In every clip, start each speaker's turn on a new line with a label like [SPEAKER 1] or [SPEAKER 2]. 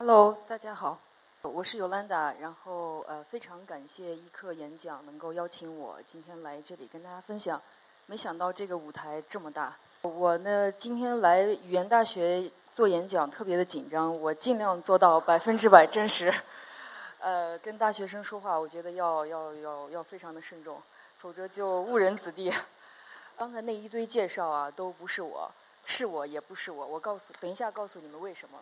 [SPEAKER 1] Hello，大家好，我是尤兰达。然后呃，非常感谢一课演讲能够邀请我今天来这里跟大家分享。没想到这个舞台这么大。我呢今天来语言大学做演讲，特别的紧张。我尽量做到百分之百真实。呃，跟大学生说话，我觉得要要要要非常的慎重，否则就误人子弟。刚才那一堆介绍啊，都不是我，是我也不是我。我告诉，等一下告诉你们为什么。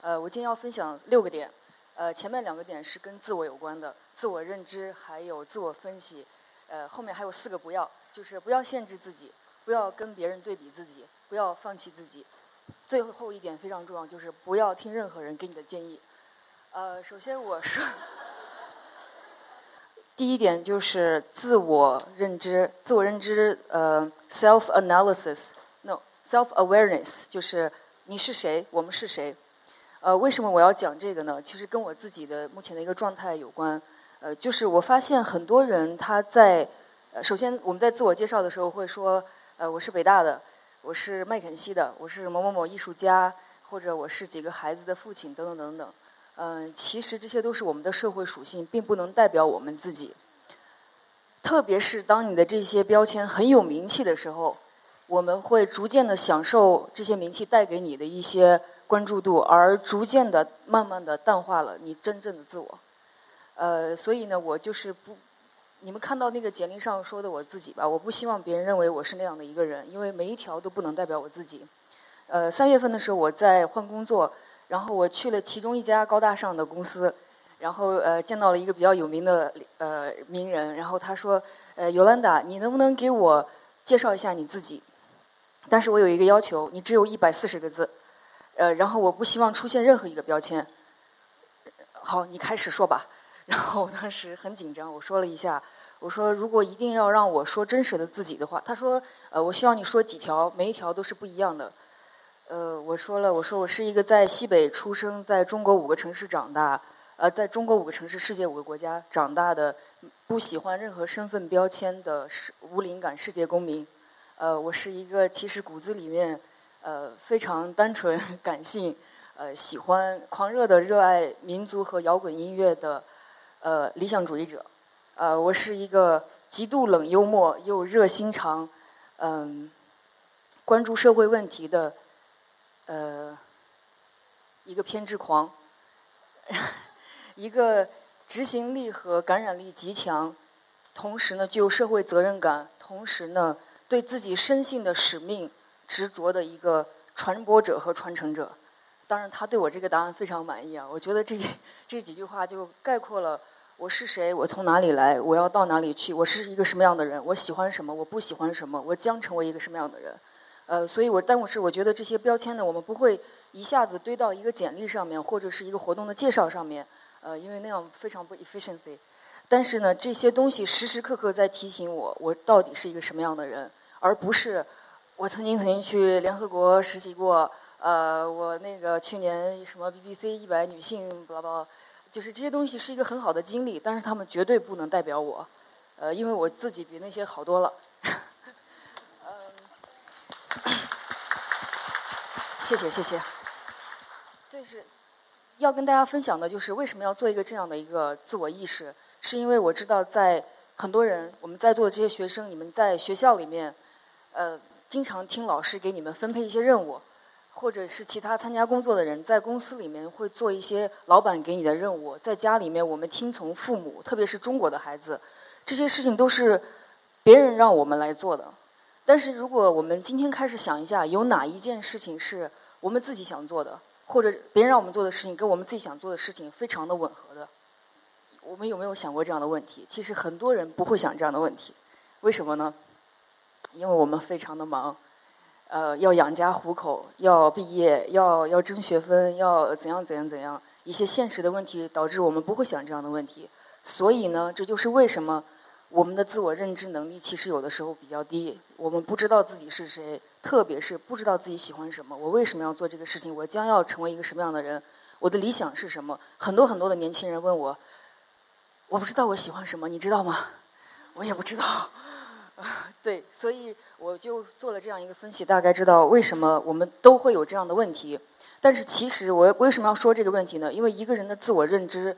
[SPEAKER 1] 呃，我今天要分享六个点，呃，前面两个点是跟自我有关的，自我认知还有自我分析，呃，后面还有四个不要，就是不要限制自己，不要跟别人对比自己，不要放弃自己。最后一点非常重要，就是不要听任何人给你的建议。呃，首先我说，第一点就是自我认知，自我认知，呃，self analysis，no，self awareness，就是你是谁，我们是谁。呃，为什么我要讲这个呢？其实跟我自己的目前的一个状态有关。呃，就是我发现很多人他在，呃，首先我们在自我介绍的时候会说，呃，我是北大的，我是麦肯锡的，我是某某某艺术家，或者我是几个孩子的父亲，等等等等。嗯，其实这些都是我们的社会属性，并不能代表我们自己。特别是当你的这些标签很有名气的时候，我们会逐渐的享受这些名气带给你的一些关注度，而逐渐的、慢慢的淡化了你真正的自我。呃，所以呢，我就是不，你们看到那个简历上说的我自己吧，我不希望别人认为我是那样的一个人，因为每一条都不能代表我自己。呃，三月份的时候我在换工作。然后我去了其中一家高大上的公司，然后呃见到了一个比较有名的呃名人，然后他说，呃尤兰达，你能不能给我介绍一下你自己？但是我有一个要求，你只有一百四十个字，呃然后我不希望出现任何一个标签。好，你开始说吧。然后我当时很紧张，我说了一下，我说如果一定要让我说真实的自己的话，他说，呃我希望你说几条，每一条都是不一样的。呃，我说了，我说我是一个在西北出生，在中国五个城市长大，呃，在中国五个城市、世界五个国家长大的，不喜欢任何身份标签的世无灵感世界公民。呃，我是一个其实骨子里面，呃，非常单纯、感性，呃，喜欢狂热的热爱民族和摇滚音乐的，呃，理想主义者。呃，我是一个极度冷幽默又热心肠，嗯，关注社会问题的。呃，一个偏执狂，一个执行力和感染力极强，同时呢具有社会责任感，同时呢对自己深信的使命执着的一个传播者和传承者。当然，他对我这个答案非常满意啊！我觉得这几这几句话就概括了我是谁，我从哪里来，我要到哪里去，我是一个什么样的人，我喜欢什么，我不喜欢什么，我将成为一个什么样的人。呃，所以我，但我是我觉得这些标签呢，我们不会一下子堆到一个简历上面，或者是一个活动的介绍上面，呃，因为那样非常不 efficiency。但是呢，这些东西时时刻刻在提醒我，我到底是一个什么样的人，而不是我曾经曾经去联合国实习过，呃，我那个去年什么 BBC 一百女性，巴拉巴拉，就是这些东西是一个很好的经历，但是他们绝对不能代表我，呃，因为我自己比那些好多了。谢 谢谢谢，就是要跟大家分享的，就是为什么要做一个这样的一个自我意识，是因为我知道在很多人我们在座的这些学生，你们在学校里面，呃，经常听老师给你们分配一些任务，或者是其他参加工作的人在公司里面会做一些老板给你的任务，在家里面我们听从父母，特别是中国的孩子，这些事情都是别人让我们来做的。但是如果我们今天开始想一下，有哪一件事情是我们自己想做的，或者别人让我们做的事情跟我们自己想做的事情非常的吻合的，我们有没有想过这样的问题？其实很多人不会想这样的问题，为什么呢？因为我们非常的忙，呃，要养家糊口，要毕业，要要争学分，要怎样怎样怎样，一些现实的问题导致我们不会想这样的问题。所以呢，这就是为什么。我们的自我认知能力其实有的时候比较低，我们不知道自己是谁，特别是不知道自己喜欢什么。我为什么要做这个事情？我将要成为一个什么样的人？我的理想是什么？很多很多的年轻人问我，我不知道我喜欢什么，你知道吗？我也不知道。对，所以我就做了这样一个分析，大概知道为什么我们都会有这样的问题。但是其实我为什么要说这个问题呢？因为一个人的自我认知，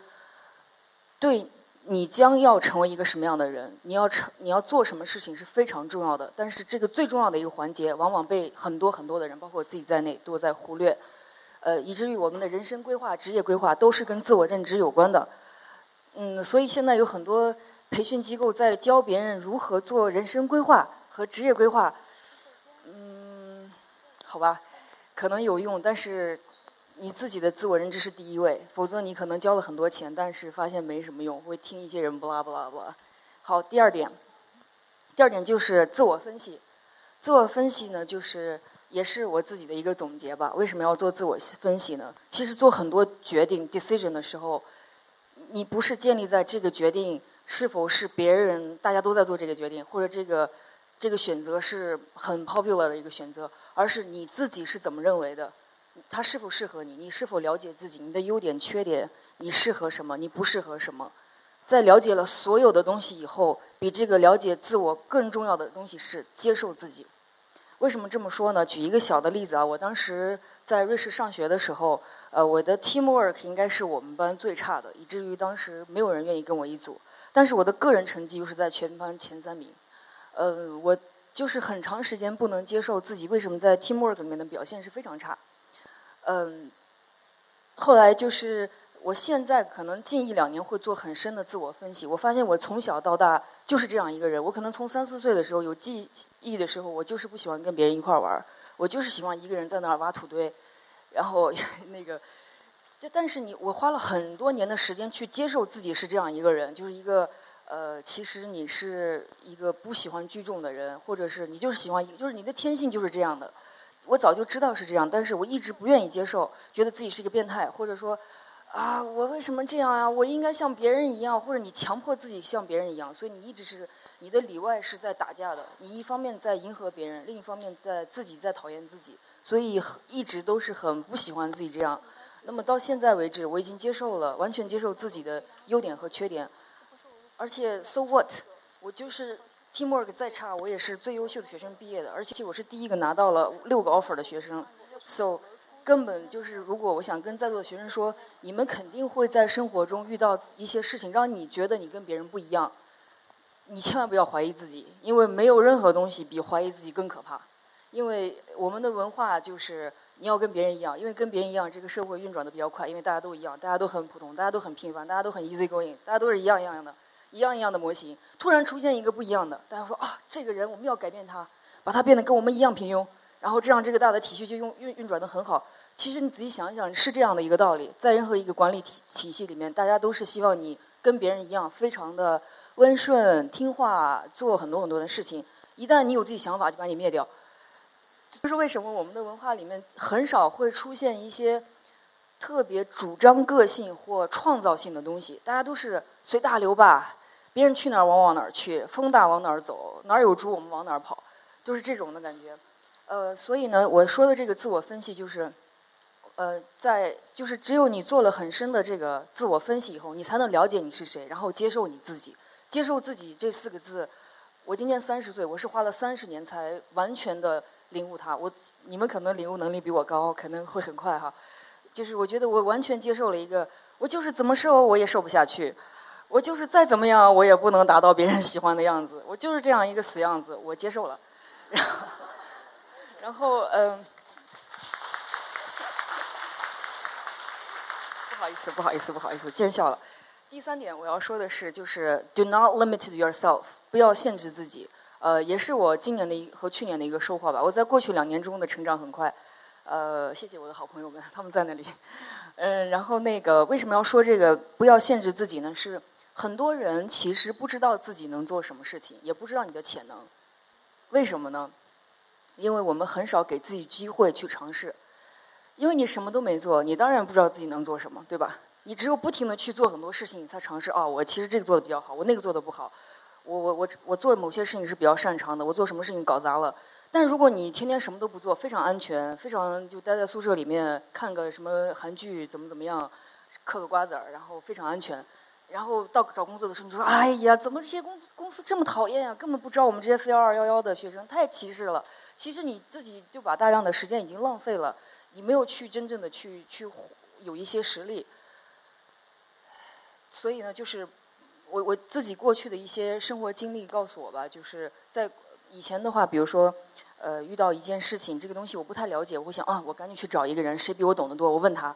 [SPEAKER 1] 对你将要成为一个什么样的人，你要成你要做什么事情是非常重要的。但是这个最重要的一个环节，往往被很多很多的人，包括我自己在内，都在忽略。呃，以至于我们的人生规划、职业规划都是跟自我认知有关的。嗯，所以现在有很多培训机构在教别人如何做人生规划和职业规划。嗯，好吧。可能有用，但是你自己的自我认知是第一位，否则你可能交了很多钱，但是发现没什么用，会听一些人不拉不拉不拉。好，第二点，第二点就是自我分析。自我分析呢，就是也是我自己的一个总结吧。为什么要做自我分析呢？其实做很多决定 decision 的时候，你不是建立在这个决定是否是别人大家都在做这个决定，或者这个。这个选择是很 popular 的一个选择，而是你自己是怎么认为的？它是否适合你？你是否了解自己？你的优点、缺点？你适合什么？你不适合什么？在了解了所有的东西以后，比这个了解自我更重要的东西是接受自己。为什么这么说呢？举一个小的例子啊，我当时在瑞士上学的时候，呃，我的 teamwork 应该是我们班最差的，以至于当时没有人愿意跟我一组。但是我的个人成绩又是在全班前三名。呃，我就是很长时间不能接受自己为什么在 teamwork 里面的表现是非常差。嗯，后来就是我现在可能近一两年会做很深的自我分析。我发现我从小到大就是这样一个人。我可能从三四岁的时候有记忆的时候，我就是不喜欢跟别人一块玩我就是喜欢一个人在那儿挖土堆，然后 那个，就但是你我花了很多年的时间去接受自己是这样一个人，就是一个。呃，其实你是一个不喜欢聚众的人，或者是你就是喜欢，就是你的天性就是这样的。我早就知道是这样，但是我一直不愿意接受，觉得自己是一个变态，或者说，啊，我为什么这样啊？我应该像别人一样，或者你强迫自己像别人一样，所以你一直是你的里外是在打架的。你一方面在迎合别人，另一方面在自己在讨厌自己，所以一直都是很不喜欢自己这样。那么到现在为止，我已经接受了，完全接受自己的优点和缺点。而且，so what？我就是 teamwork 再差，我也是最优秀的学生毕业的。而且我是第一个拿到了六个 offer 的学生，so 根本就是，如果我想跟在座的学生说，你们肯定会在生活中遇到一些事情，让你觉得你跟别人不一样。你千万不要怀疑自己，因为没有任何东西比怀疑自己更可怕。因为我们的文化就是你要跟别人一样，因为跟别人一样，这个社会运转的比较快，因为大家都一样，大家都很普通，大家都很平凡，大家都很 easy going，大家都是一样一样的。一样一样的模型，突然出现一个不一样的，大家说啊，这个人我们要改变他，把他变得跟我们一样平庸，然后这样这个大的体系就运运运转的很好。其实你仔细想一想，是这样的一个道理，在任何一个管理体体系里面，大家都是希望你跟别人一样，非常的温顺听话，做很多很多的事情。一旦你有自己想法，就把你灭掉。就是为什么我们的文化里面很少会出现一些。特别主张个性或创造性的东西，大家都是随大流吧，别人去哪儿往往哪儿去，风大往哪儿走，哪儿有猪我们往哪儿跑，就是这种的感觉。呃，所以呢，我说的这个自我分析就是，呃，在就是只有你做了很深的这个自我分析以后，你才能了解你是谁，然后接受你自己。接受自己这四个字，我今年三十岁，我是花了三十年才完全的领悟它。我你们可能领悟能力比我高，可能会很快哈。就是我觉得我完全接受了一个，我就是怎么瘦我也瘦不下去，我就是再怎么样我也不能达到别人喜欢的样子，我就是这样一个死样子，我接受了。然后，然后嗯，不好意思，不好意思，不好意思，见笑了。第三点我要说的是，就是 do not limit yourself，不要限制自己。呃，也是我今年的一和去年的一个收获吧。我在过去两年中的成长很快。呃，谢谢我的好朋友们，他们在那里。嗯，然后那个为什么要说这个不要限制自己呢？是很多人其实不知道自己能做什么事情，也不知道你的潜能。为什么呢？因为我们很少给自己机会去尝试。因为你什么都没做，你当然不知道自己能做什么，对吧？你只有不停的去做很多事情，你才尝试。哦，我其实这个做的比较好，我那个做的不好。我我我我做某些事情是比较擅长的，我做什么事情搞砸了。但如果你天天什么都不做，非常安全，非常就待在宿舍里面看个什么韩剧，怎么怎么样，嗑个瓜子儿，然后非常安全。然后到找工作的时候，你说：“哎呀，怎么这些公公司这么讨厌呀？根本不招我们这些非二幺幺的学生，太歧视了。”其实你自己就把大量的时间已经浪费了，你没有去真正的去去有一些实力。所以呢，就是我我自己过去的一些生活经历告诉我吧，就是在以前的话，比如说，呃，遇到一件事情，这个东西我不太了解，我会想啊，我赶紧去找一个人，谁比我懂得多，我问他。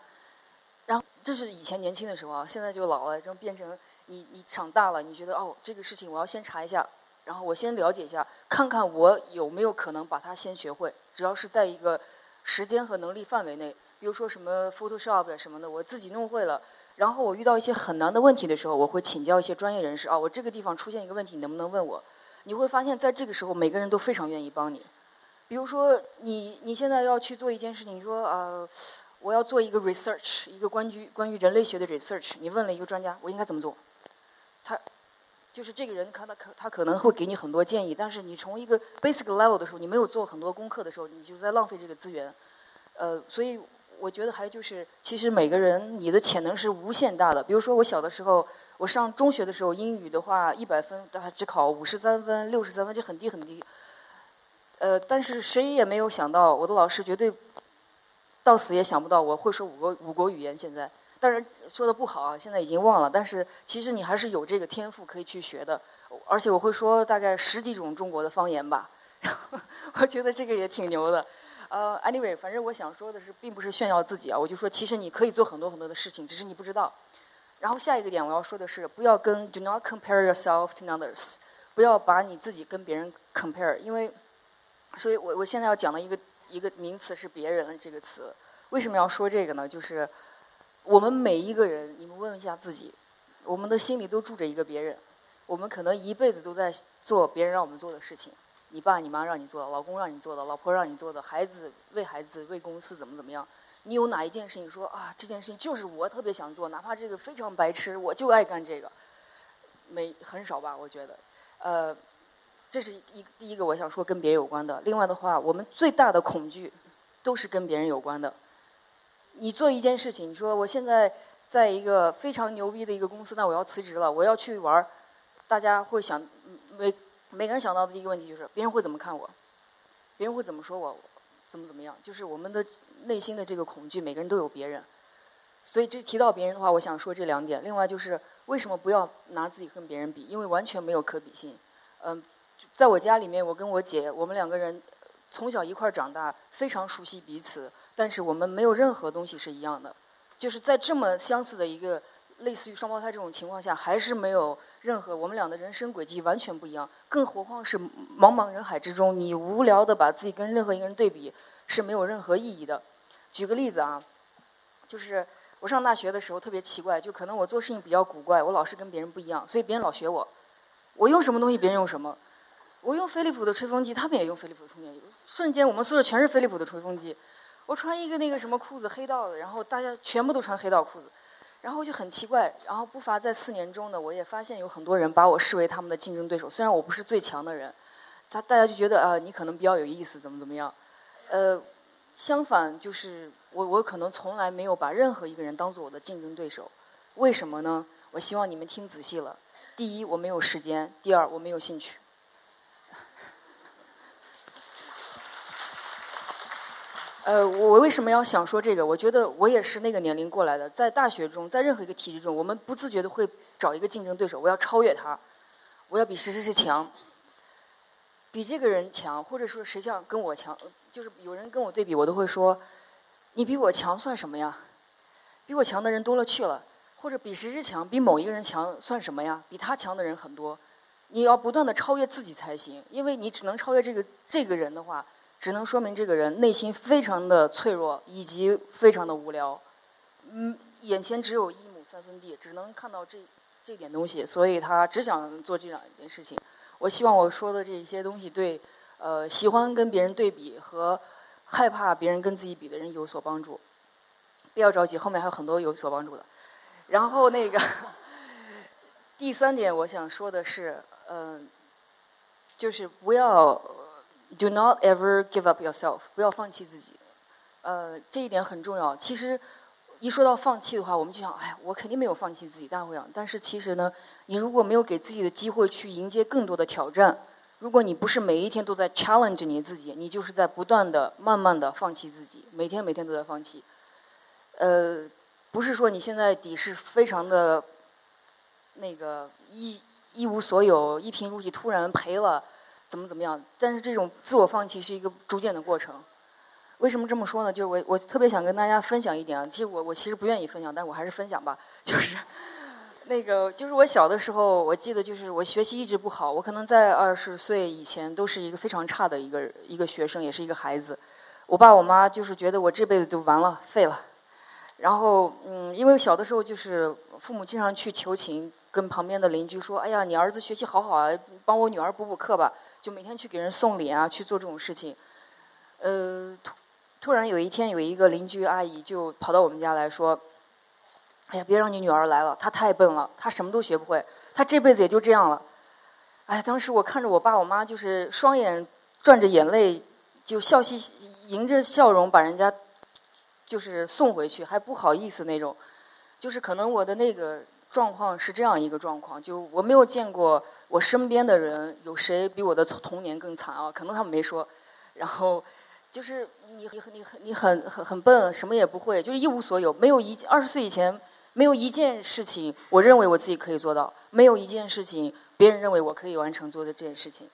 [SPEAKER 1] 然后这是以前年轻的时候啊，现在就老了，就变成你你长大了，你觉得哦，这个事情我要先查一下，然后我先了解一下，看看我有没有可能把它先学会，只要是在一个时间和能力范围内，比如说什么 Photoshop 什么的，我自己弄会了。然后我遇到一些很难的问题的时候，我会请教一些专业人士啊，我这个地方出现一个问题，你能不能问我？你会发现在这个时候，每个人都非常愿意帮你。比如说，你你现在要去做一件事情，你说呃，我要做一个 research，一个关于关于人类学的 research，你问了一个专家，我应该怎么做？他就是这个人，他他可他可能会给你很多建议，但是你从一个 basic level 的时候，你没有做很多功课的时候，你就在浪费这个资源。呃，所以。我觉得还就是，其实每个人你的潜能是无限大的。比如说我小的时候，我上中学的时候，英语的话一百分，大概只考五十三分、六十三分就很低很低。呃，但是谁也没有想到，我的老师绝对到死也想不到我会说五国五国语言。现在当然说的不好啊，现在已经忘了。但是其实你还是有这个天赋可以去学的，而且我会说大概十几种中国的方言吧。然 后我觉得这个也挺牛的。呃，anyway，反正我想说的是，并不是炫耀自己啊，我就说，其实你可以做很多很多的事情，只是你不知道。然后下一个点我要说的是，不要跟，do not compare yourself to others，不要把你自己跟别人 compare，因为，所以我我现在要讲的一个一个名词是“别人”这个词。为什么要说这个呢？就是我们每一个人，你们问一下自己，我们的心里都住着一个别人，我们可能一辈子都在做别人让我们做的事情。你爸你妈让你做的，老公让你做的，老婆让你做的，孩子为孩子为公司怎么怎么样？你有哪一件事情说啊？这件事情就是我特别想做，哪怕这个非常白痴，我就爱干这个。没很少吧？我觉得，呃，这是一第一个我想说跟别人有关的。另外的话，我们最大的恐惧都是跟别人有关的。你做一件事情，你说我现在在一个非常牛逼的一个公司，那我要辞职了，我要去玩儿，大家会想没？每个人想到的第一个问题就是别人会怎么看我，别人会怎么说我，怎么怎么样？就是我们的内心的这个恐惧，每个人都有别人。所以这提到别人的话，我想说这两点。另外就是为什么不要拿自己跟别人比？因为完全没有可比性。嗯，在我家里面，我跟我姐，我们两个人从小一块儿长大，非常熟悉彼此，但是我们没有任何东西是一样的。就是在这么相似的一个类似于双胞胎这种情况下，还是没有。任何我们俩的人生轨迹完全不一样，更何况是茫茫人海之中，你无聊的把自己跟任何一个人对比是没有任何意义的。举个例子啊，就是我上大学的时候特别奇怪，就可能我做事情比较古怪，我老是跟别人不一样，所以别人老学我。我用什么东西，别人用什么。我用飞利浦的吹风机，他们也用飞利浦的吹风机，瞬间我们宿舍全是飞利浦的吹风机。我穿一个那个什么裤子，黑道的，然后大家全部都穿黑道裤子。然后就很奇怪，然后不乏在四年中呢，我也发现有很多人把我视为他们的竞争对手。虽然我不是最强的人，他大家就觉得啊，你可能比较有意思，怎么怎么样。呃，相反就是我我可能从来没有把任何一个人当做我的竞争对手。为什么呢？我希望你们听仔细了。第一，我没有时间；第二，我没有兴趣。呃，我为什么要想说这个？我觉得我也是那个年龄过来的，在大学中，在任何一个体制中，我们不自觉的会找一个竞争对手，我要超越他，我要比谁谁谁强，比这个人强，或者说谁像跟我强，就是有人跟我对比，我都会说，你比我强算什么呀？比我强的人多了去了，或者比谁谁强，比某一个人强算什么呀？比他强的人很多，你要不断的超越自己才行，因为你只能超越这个这个人的话。只能说明这个人内心非常的脆弱，以及非常的无聊。嗯，眼前只有一亩三分地，只能看到这这点东西，所以他只想做这两件事情。我希望我说的这些东西对，呃，喜欢跟别人对比和害怕别人跟自己比的人有所帮助。不要着急，后面还有很多有所帮助的。然后那个第三点，我想说的是，嗯，就是不要。Do not ever give up yourself，不要放弃自己。呃，这一点很重要。其实，一说到放弃的话，我们就想，哎，我肯定没有放弃自己，大家会想。但是其实呢，你如果没有给自己的机会去迎接更多的挑战，如果你不是每一天都在 challenge 你自己，你就是在不断的、慢慢的放弃自己，每天每天都在放弃。呃，不是说你现在底是非常的，那个一一无所有、一贫如洗，突然赔了，怎么怎么样？但是这种自我放弃是一个逐渐的过程。为什么这么说呢？就是我我特别想跟大家分享一点啊，其实我我其实不愿意分享，但我还是分享吧。就是 那个，就是我小的时候，我记得就是我学习一直不好，我可能在二十岁以前都是一个非常差的一个一个学生，也是一个孩子。我爸我妈就是觉得我这辈子就完了，废了。然后嗯，因为小的时候就是父母经常去求情，跟旁边的邻居说：“哎呀，你儿子学习好好啊，帮我女儿补补课吧。”就每天去给人送礼啊，去做这种事情。呃。突然有一天，有一个邻居阿姨就跑到我们家来说：“哎呀，别让你女儿来了，她太笨了，她什么都学不会，她这辈子也就这样了。”哎，当时我看着我爸我妈，就是双眼转着眼泪，就笑嘻嘻，迎着笑容把人家就是送回去，还不好意思那种。就是可能我的那个状况是这样一个状况，就我没有见过我身边的人有谁比我的童年更惨啊？可能他们没说，然后。就是你你你很你很很很笨，什么也不会，就是一无所有，没有一二十岁以前没有一件事情，我认为我自己可以做到，没有一件事情别人认为我可以完成做的这件事情。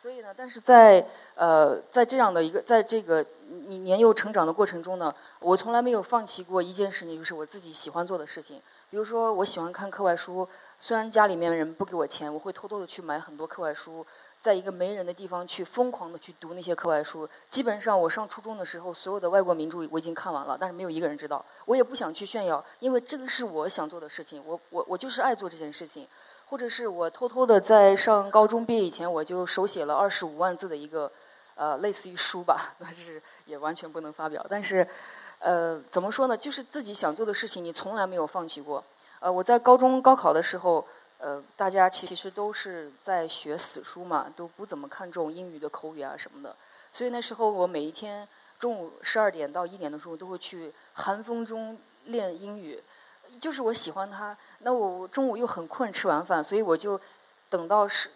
[SPEAKER 1] 所以呢，但是在呃在这样的一个在这个你年幼成长的过程中呢，我从来没有放弃过一件事情，就是我自己喜欢做的事情。比如说，我喜欢看课外书，虽然家里面人不给我钱，我会偷偷的去买很多课外书。在一个没人的地方去疯狂的去读那些课外书，基本上我上初中的时候，所有的外国名著我已经看完了，但是没有一个人知道。我也不想去炫耀，因为这个是我想做的事情，我我我就是爱做这件事情。或者是我偷偷的在上高中毕业以前，我就手写了二十五万字的一个，呃，类似于书吧，但是也完全不能发表。但是，呃，怎么说呢？就是自己想做的事情，你从来没有放弃过。呃，我在高中高考的时候。呃，大家其实都是在学死书嘛，都不怎么看重英语的口语啊什么的。所以那时候我每一天中午十二点到一点的时候都会去寒风中练英语，就是我喜欢他。那我中午又很困，吃完饭，所以我就等到是，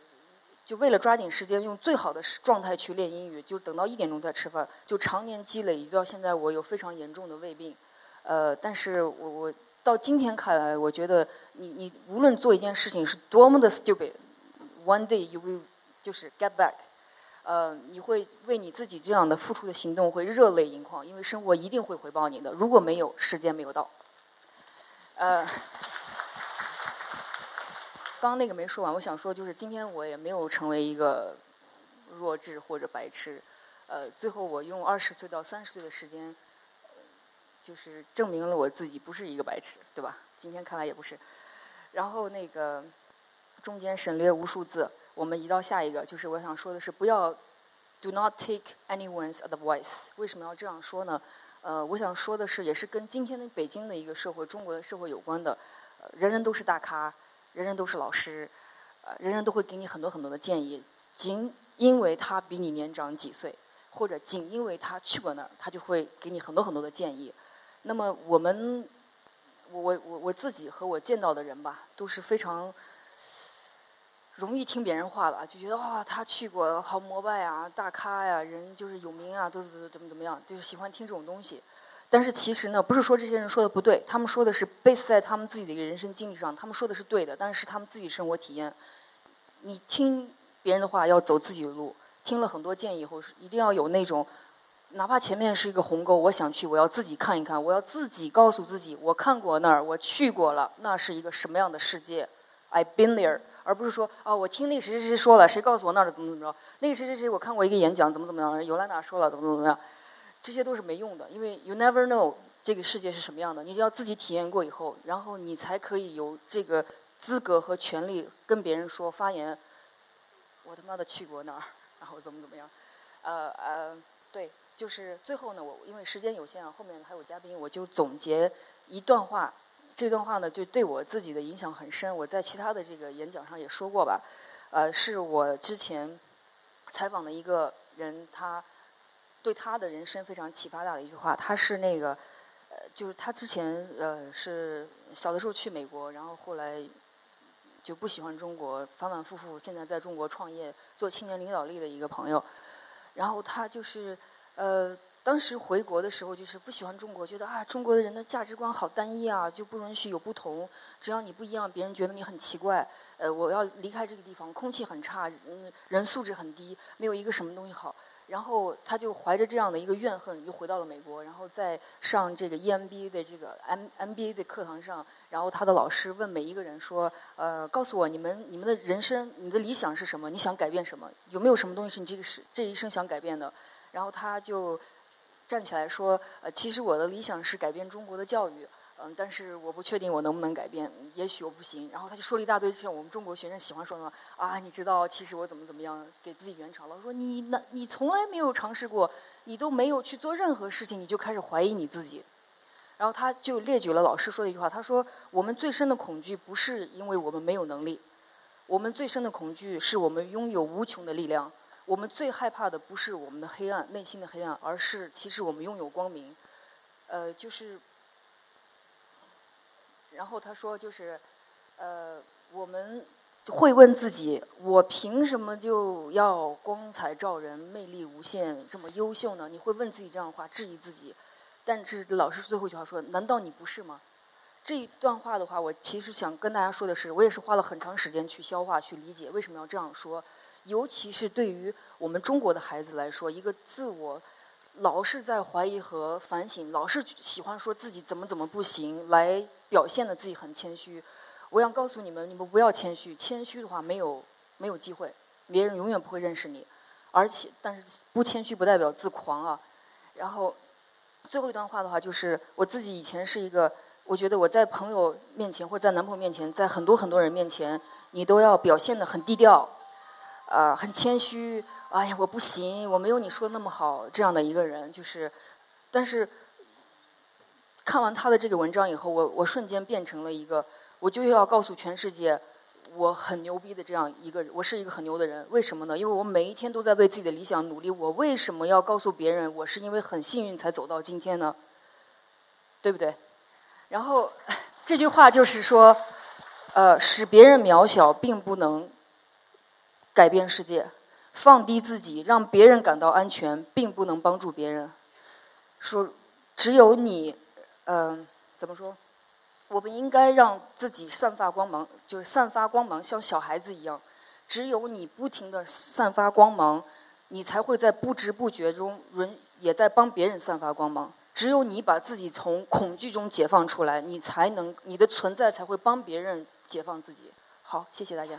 [SPEAKER 1] 就为了抓紧时间，用最好的状态去练英语，就等到一点钟再吃饭，就常年积累，一直到现在我有非常严重的胃病。呃，但是我我。到今天看来，我觉得你你无论做一件事情是多么的 stupid，one day you will 就是 get back，呃，你会为你自己这样的付出的行动会热泪盈眶，因为生活一定会回报你的。如果没有，时间没有到。呃，刚刚那个没说完，我想说就是今天我也没有成为一个弱智或者白痴，呃，最后我用二十岁到三十岁的时间。就是证明了我自己不是一个白痴，对吧？今天看来也不是。然后那个中间省略无数字，我们移到下一个。就是我想说的是，不要 do not take anyone's advice。为什么要这样说呢？呃，我想说的是，也是跟今天的北京的一个社会、中国的社会有关的。人人都是大咖，人人都是老师，呃，人人都会给你很多很多的建议，仅因为他比你年长几岁，或者仅因为他去过那儿，他就会给你很多很多的建议。那么我们，我我我我自己和我见到的人吧，都是非常容易听别人话吧，就觉得啊，他去过好膜拜啊，大咖呀，人就是有名啊，都是怎么怎么样，就是喜欢听这种东西。但是其实呢，不是说这些人说的不对，他们说的是 base 在他们自己的一个人生经历上，他们说的是对的，但是他们自己生活体验。你听别人的话，要走自己的路。听了很多建议以后，是一定要有那种。哪怕前面是一个鸿沟，我想去，我要自己看一看，我要自己告诉自己，我看过那儿，我去过了，那是一个什么样的世界？I've been there，而不是说啊，我听那谁谁谁说了，谁告诉我那儿怎么怎么着？那个谁谁谁，我看过一个演讲，怎么怎么样？尤兰达说了，怎么怎么样？这些都是没用的，因为 you never know 这个世界是什么样的，你就要自己体验过以后，然后你才可以有这个资格和权利跟别人说发言。我他妈的去过那儿，然后怎么怎么样？呃呃，对。就是最后呢，我因为时间有限啊，后面还有嘉宾，我就总结一段话。这段话呢，就对我自己的影响很深。我在其他的这个演讲上也说过吧，呃，是我之前采访的一个人，他对他的人生非常启发大的一句话。他是那个，呃，就是他之前呃是小的时候去美国，然后后来就不喜欢中国，反反复复现在在中国创业做青年领导力的一个朋友，然后他就是呃。当时回国的时候，就是不喜欢中国，觉得啊，中国的人的价值观好单一啊，就不允许有不同。只要你不一样，别人觉得你很奇怪。呃，我要离开这个地方，空气很差，嗯，人素质很低，没有一个什么东西好。然后他就怀着这样的一个怨恨，又回到了美国。然后在上这个 EMBA 的这个 M MBA 的课堂上，然后他的老师问每一个人说：“呃，告诉我你们你们的人生，你的理想是什么？你想改变什么？有没有什么东西是你这个是这一生想改变的？”然后他就。站起来说：“呃，其实我的理想是改变中国的教育，嗯，但是我不确定我能不能改变，也许我不行。”然后他就说了一大堆，像我们中国学生喜欢说的啊，你知道，其实我怎么怎么样，给自己圆场。了。我说：“你那，你从来没有尝试过，你都没有去做任何事情，你就开始怀疑你自己。”然后他就列举了老师说的一句话，他说：“我们最深的恐惧不是因为我们没有能力，我们最深的恐惧是我们拥有无穷的力量。”我们最害怕的不是我们的黑暗，内心的黑暗，而是其实我们拥有光明。呃，就是，然后他说，就是，呃，我们会问自己：我凭什么就要光彩照人、魅力无限、这么优秀呢？你会问自己这样的话，质疑自己。但是老师最后一句话说：难道你不是吗？这一段话的话，我其实想跟大家说的是，我也是花了很长时间去消化、去理解为什么要这样说。尤其是对于我们中国的孩子来说，一个自我老是在怀疑和反省，老是喜欢说自己怎么怎么不行，来表现的自己很谦虚。我想告诉你们，你们不要谦虚，谦虚的话没有没有机会，别人永远不会认识你。而且，但是不谦虚不代表自狂啊。然后最后一段话的话，就是我自己以前是一个，我觉得我在朋友面前或者在男朋友面前，在很多很多人面前，你都要表现的很低调。呃，很谦虚，哎呀，我不行，我没有你说的那么好，这样的一个人，就是，但是看完他的这个文章以后，我我瞬间变成了一个，我就要告诉全世界，我很牛逼的这样一个人，我是一个很牛的人，为什么呢？因为我每一天都在为自己的理想努力，我为什么要告诉别人，我是因为很幸运才走到今天呢？对不对？然后这句话就是说，呃，使别人渺小，并不能。改变世界，放低自己，让别人感到安全，并不能帮助别人。说，只有你，嗯，怎么说？我们应该让自己散发光芒，就是散发光芒，像小孩子一样。只有你不停的散发光芒，你才会在不知不觉中，人也在帮别人散发光芒。只有你把自己从恐惧中解放出来，你才能，你的存在才会帮别人解放自己。好，谢谢大家。